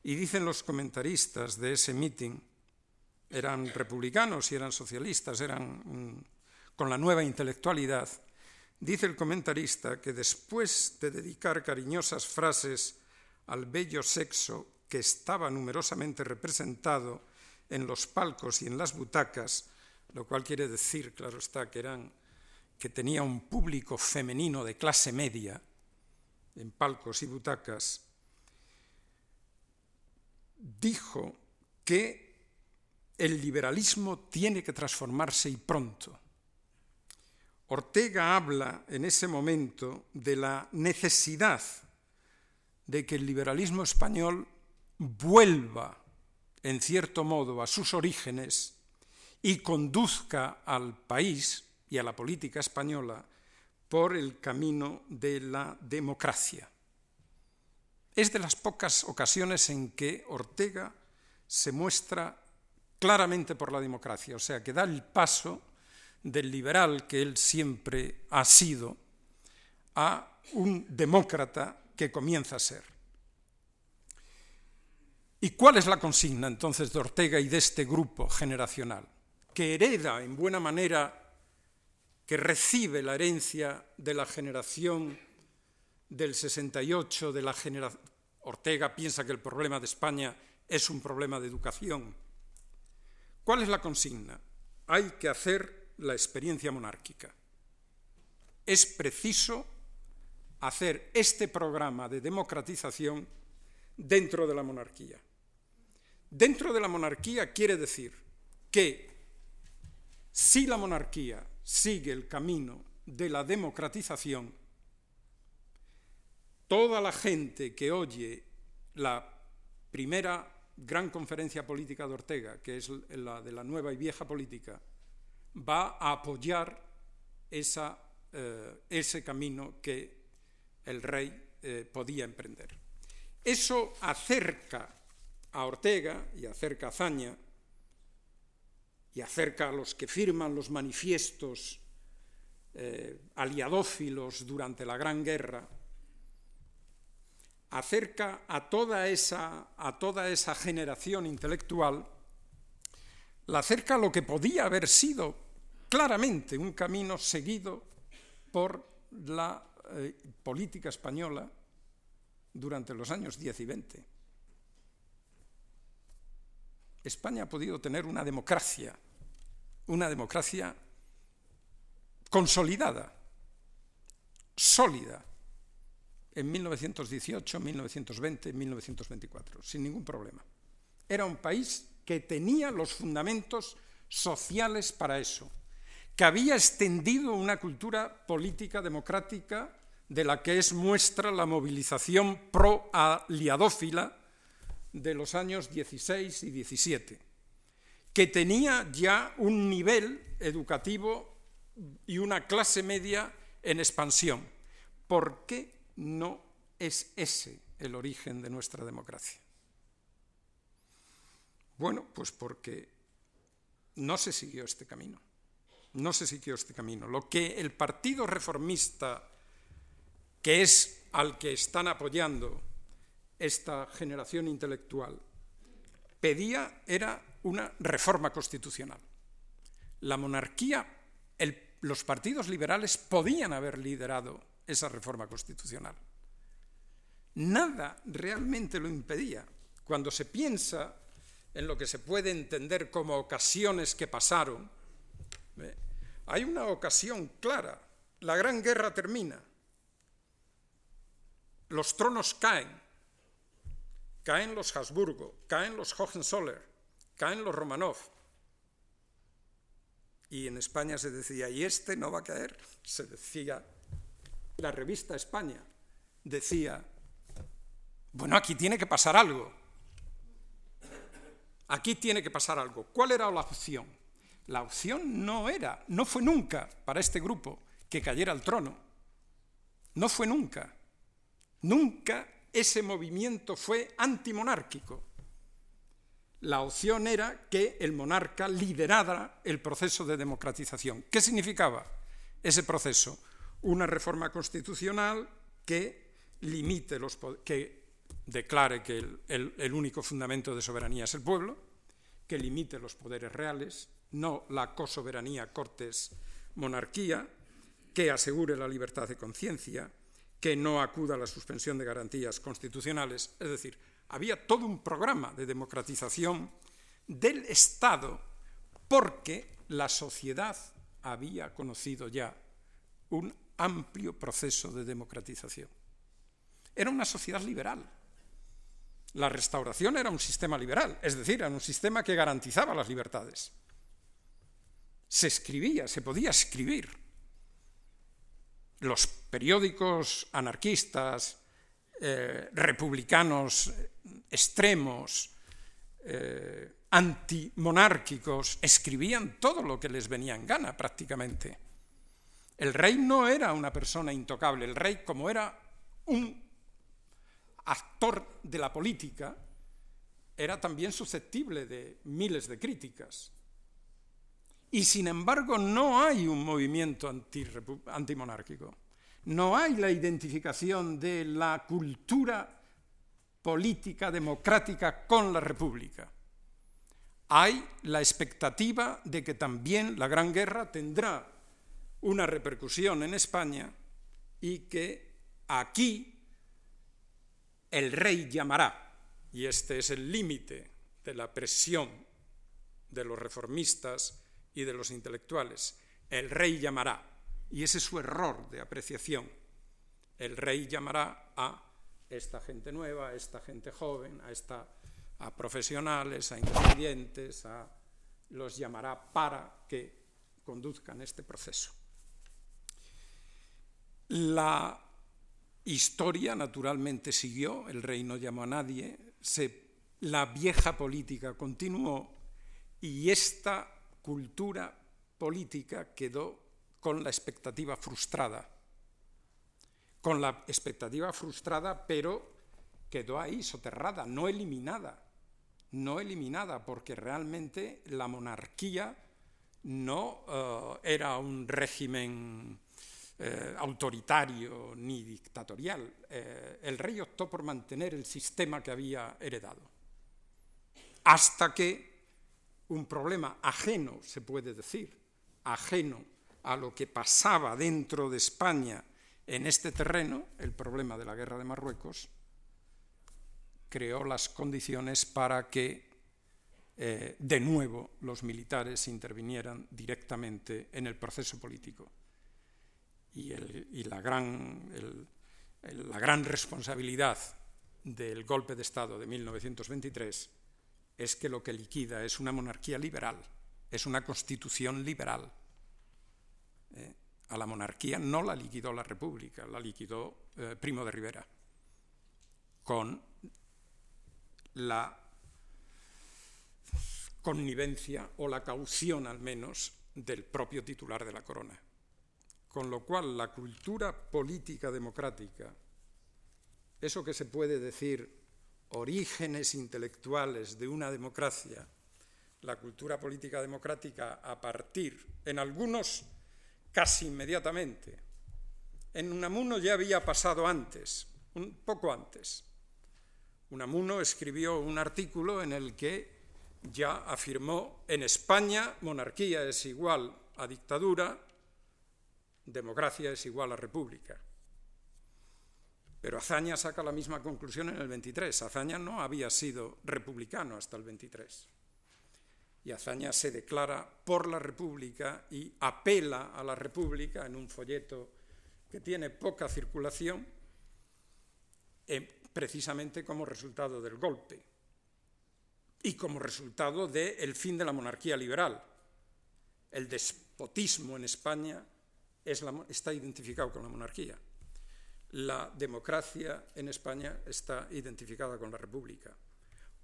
y dicen los comentaristas de ese meeting, eran republicanos y eran socialistas, eran mm, con la nueva intelectualidad, Dice el comentarista que después de dedicar cariñosas frases al bello sexo que estaba numerosamente representado en los palcos y en las butacas, lo cual quiere decir, claro está, que, que tenía un público femenino de clase media en palcos y butacas, dijo que el liberalismo tiene que transformarse y pronto Ortega habla en ese momento de la necesidad de que el liberalismo español vuelva, en cierto modo, a sus orígenes y conduzca al país y a la política española por el camino de la democracia. Es de las pocas ocasiones en que Ortega se muestra claramente por la democracia, o sea, que da el paso del liberal que él siempre ha sido a un demócrata que comienza a ser. ¿Y cuál es la consigna entonces de Ortega y de este grupo generacional? Que hereda en buena manera, que recibe la herencia de la generación del 68, de la generación... Ortega piensa que el problema de España es un problema de educación. ¿Cuál es la consigna? Hay que hacer la experiencia monárquica. Es preciso hacer este programa de democratización dentro de la monarquía. Dentro de la monarquía quiere decir que si la monarquía sigue el camino de la democratización, toda la gente que oye la primera gran conferencia política de Ortega, que es la de la nueva y vieja política, va a apoyar eh, ese camino que el rey eh, podía emprender. Eso acerca a Ortega y acerca a Zaña y acerca a los que firman los manifiestos eh, aliadófilos durante la Gran Guerra, acerca a toda esa, a toda esa generación intelectual, la acerca a lo que podía haber sido claramente un camino seguido por la eh, política española durante los años 10 y 20. España ha podido tener una democracia, una democracia consolidada, sólida, en 1918, 1920, 1924, sin ningún problema. Era un país que tenía los fundamentos sociales para eso que había extendido una cultura política democrática de la que es muestra la movilización pro-aliadófila de los años 16 y 17, que tenía ya un nivel educativo y una clase media en expansión. ¿Por qué no es ese el origen de nuestra democracia? Bueno, pues porque no se siguió este camino no se siguió este camino. Lo que el Partido Reformista, que es al que están apoyando esta generación intelectual, pedía era una reforma constitucional. La monarquía, los partidos liberales podían haber liderado esa reforma constitucional. Nada realmente lo impedía. Cuando se piensa en lo que se puede entender como ocasiones que pasaron, hay una ocasión clara. La Gran Guerra termina. los tronos caen. Caen los Habsburgo, caen los Hohenzoller, caen los Romanov. Y en España se decía, y este no va a caer. Se decía, la revista España decía, bueno, aquí tiene que pasar algo. Aquí tiene que pasar algo. ¿Cuál era la opción? La opción no era, no fue nunca para este grupo que cayera al trono. No fue nunca. Nunca ese movimiento fue antimonárquico. La opción era que el monarca liderara el proceso de democratización. ¿Qué significaba ese proceso? Una reforma constitucional que limite los que declare que el, el único fundamento de soberanía es el pueblo, que limite los poderes reales, no la cosoberanía, cortes, monarquía, que asegure la libertad de conciencia, que no acuda a la suspensión de garantías constitucionales. Es decir, había todo un programa de democratización del Estado porque la sociedad había conocido ya un amplio proceso de democratización. Era una sociedad liberal. La restauración era un sistema liberal, es decir, era un sistema que garantizaba las libertades. Se escribía, se podía escribir los periódicos anarquistas, eh, republicanos extremos, eh, antimonárquicos, escribían todo lo que les venía en gana prácticamente. El rey no era una persona intocable, el rey como era un actor de la política, era también susceptible de miles de críticas. Y sin embargo no hay un movimiento antimonárquico. No hay la identificación de la cultura política democrática con la república. Hay la expectativa de que también la Gran Guerra tendrá una repercusión en España y que aquí el rey llamará, y este es el límite de la presión de los reformistas y de los intelectuales. El rey llamará, y ese es su error de apreciación. El rey llamará a esta gente nueva, a esta gente joven, a, esta, a profesionales, a independientes, a, los llamará para que conduzcan este proceso. La historia naturalmente siguió, el rey no llamó a nadie, se, la vieja política continuó y esta cultura política quedó con la expectativa frustrada. Con la expectativa frustrada, pero quedó ahí soterrada, no eliminada. No eliminada, porque realmente la monarquía no uh, era un régimen eh, autoritario ni dictatorial. Eh, el rey optó por mantener el sistema que había heredado. Hasta que un problema ajeno, se puede decir, ajeno a lo que pasaba dentro de España en este terreno, el problema de la guerra de Marruecos, creó las condiciones para que eh, de nuevo los militares intervinieran directamente en el proceso político. Y, la, gran, la gran responsabilidad del golpe de Estado de 1923 es que lo que liquida es una monarquía liberal, es una constitución liberal. Eh, a la monarquía no la liquidó la República, la liquidó eh, Primo de Rivera, con la connivencia o la caución al menos del propio titular de la corona. Con lo cual la cultura política democrática, eso que se puede decir orígenes intelectuales de una democracia, la cultura política democrática a partir, en algunos casi inmediatamente, en Unamuno ya había pasado antes, un poco antes. Unamuno escribió un artículo en el que ya afirmó en España monarquía es igual a dictadura, democracia es igual a república. Pero Azaña saca la misma conclusión en el 23. Azaña no había sido republicano hasta el 23. Y Azaña se declara por la República y apela a la República en un folleto que tiene poca circulación, eh, precisamente como resultado del golpe y como resultado del fin de la monarquía liberal. El despotismo en España está identificado con la monarquía. La democracia en España está identificada con la república.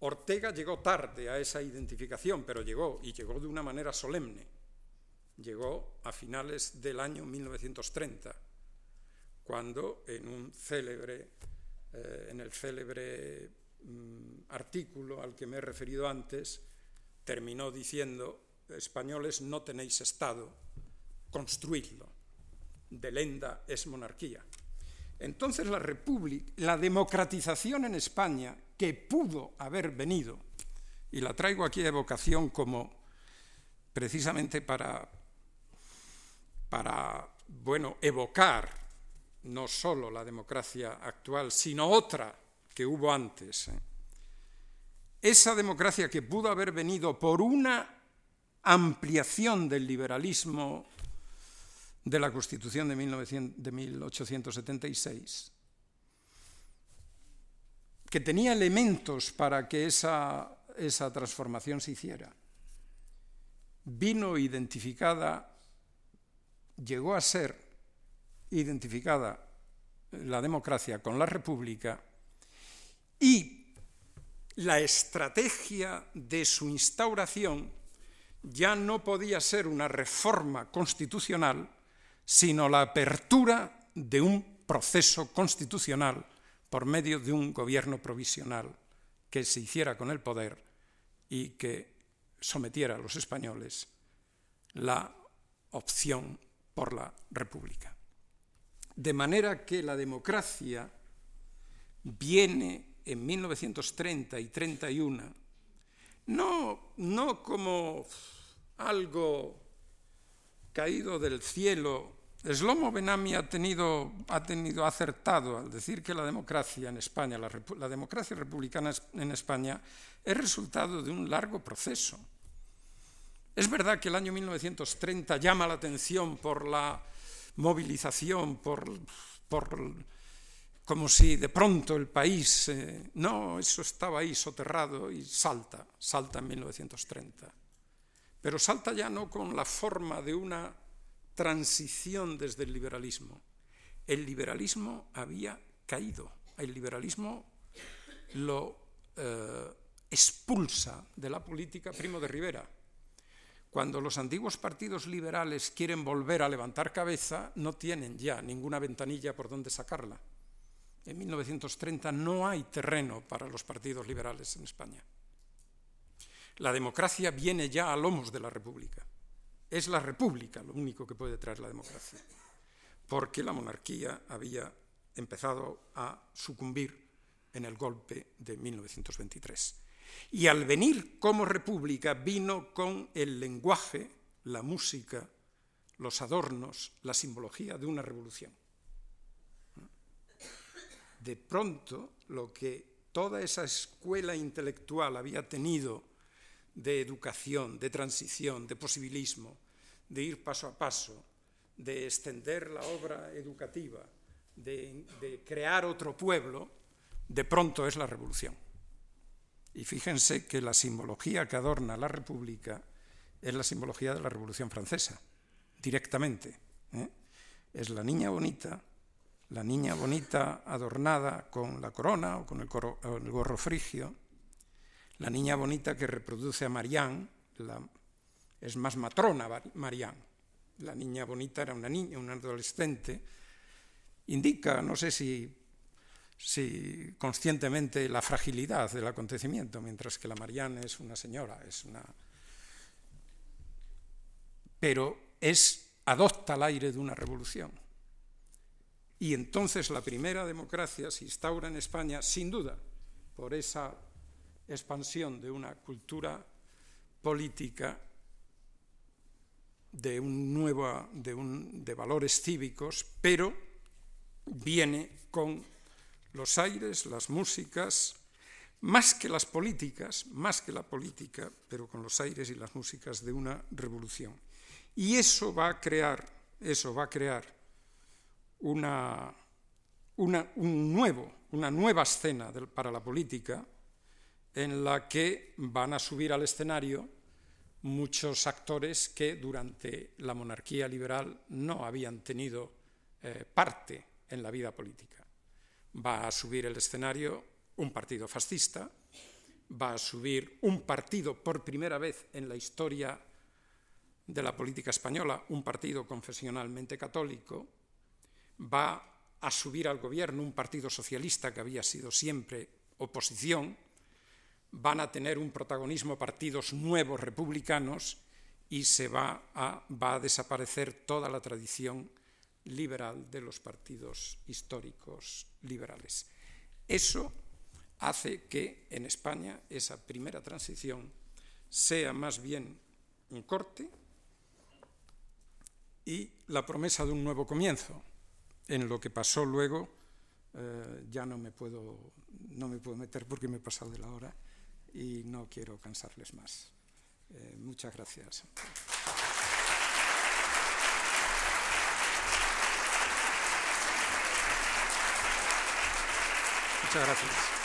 Ortega llegó tarde a esa identificación, pero llegó y llegó de una manera solemne. Llegó a finales del año 1930, cuando en un célebre, eh, en el célebre mm, artículo al que me he referido antes, terminó diciendo, españoles no tenéis Estado, construidlo. De lenda es monarquía. Entonces la república, la democratización en España que pudo haber venido, y la traigo aquí a evocación como precisamente para, para bueno, evocar no solo la democracia actual, sino otra que hubo antes. ¿eh? Esa democracia que pudo haber venido por una ampliación del liberalismo de la Constitución de, 1900, de 1876, que tenía elementos para que esa, esa transformación se hiciera. Vino identificada, llegó a ser identificada la democracia con la república y la estrategia de su instauración ya no podía ser una reforma constitucional, sino la apertura de un proceso constitucional por medio de un gobierno provisional que se hiciera con el poder y que sometiera a los españoles la opción por la república. De manera que la democracia viene en 1930 y 31 no, no como algo caído del cielo Slomo Benami ha tenido, ha tenido acertado al decir que la democracia en España, la, democracia republicana en España, es resultado de un largo proceso. Es verdad que el año 1930 llama la atención por la movilización, por, por como si de pronto el país, eh, no, eso estaba ahí soterrado y salta, salta en 1930. Pero salta ya no con la forma de una transición desde el liberalismo. El liberalismo había caído, el liberalismo lo eh, expulsa de la política Primo de Rivera. Cuando los antiguos partidos liberales quieren volver a levantar cabeza, no tienen ya ninguna ventanilla por donde sacarla. En 1930 no hay terreno para los partidos liberales en España. La democracia viene ya a lomos de la República. Es la república lo único que puede traer la democracia, porque la monarquía había empezado a sucumbir en el golpe de 1923. Y al venir como república vino con el lenguaje, la música, los adornos, la simbología de una revolución. De pronto, lo que toda esa escuela intelectual había tenido de educación, de transición, de posibilismo, de ir paso a paso, de extender la obra educativa, de, crear otro pueblo, de pronto es la revolución. Y fíjense que la simbología que adorna la República es la simbología de la Revolución Francesa, directamente. ¿eh? Es la niña bonita, la niña bonita adornada con la corona o con el, el gorro frigio, la niña bonita que reproduce a Marianne, la es más matrona Marianne. La niña bonita era una niña, una adolescente. Indica, no sé si, si conscientemente, la fragilidad del acontecimiento, mientras que la Marianne es una señora, es una... Pero es, adopta el aire de una revolución. Y entonces la primera democracia se instaura en España, sin duda, por esa expansión de una cultura política de, un nuevo, de, un, de valores cívicos, pero viene con los aires, las músicas, más que las políticas, más que la política, pero con los aires y las músicas de una revolución. Y eso va a crear, eso va a crear una, una, un nuevo una nueva escena para la política en la que van a subir al escenario muchos actores que durante la monarquía liberal no habían tenido eh, parte en la vida política. Va a subir el escenario un partido fascista, va a subir un partido por primera vez en la historia de la política española, un partido confesionalmente católico, va a subir al gobierno un partido socialista que había sido siempre oposición, van a tener un protagonismo partidos nuevos republicanos y se va a, desaparecer toda la tradición liberal de los partidos históricos liberales. Eso hace que en España esa primera transición sea más bien un corte y la promesa de un nuevo comienzo. En lo que pasó luego eh, ya no me, puedo, no me puedo meter porque me he pasado de la hora y no quiero cansarles más. Eh, muchas gracias. Muchas gracias.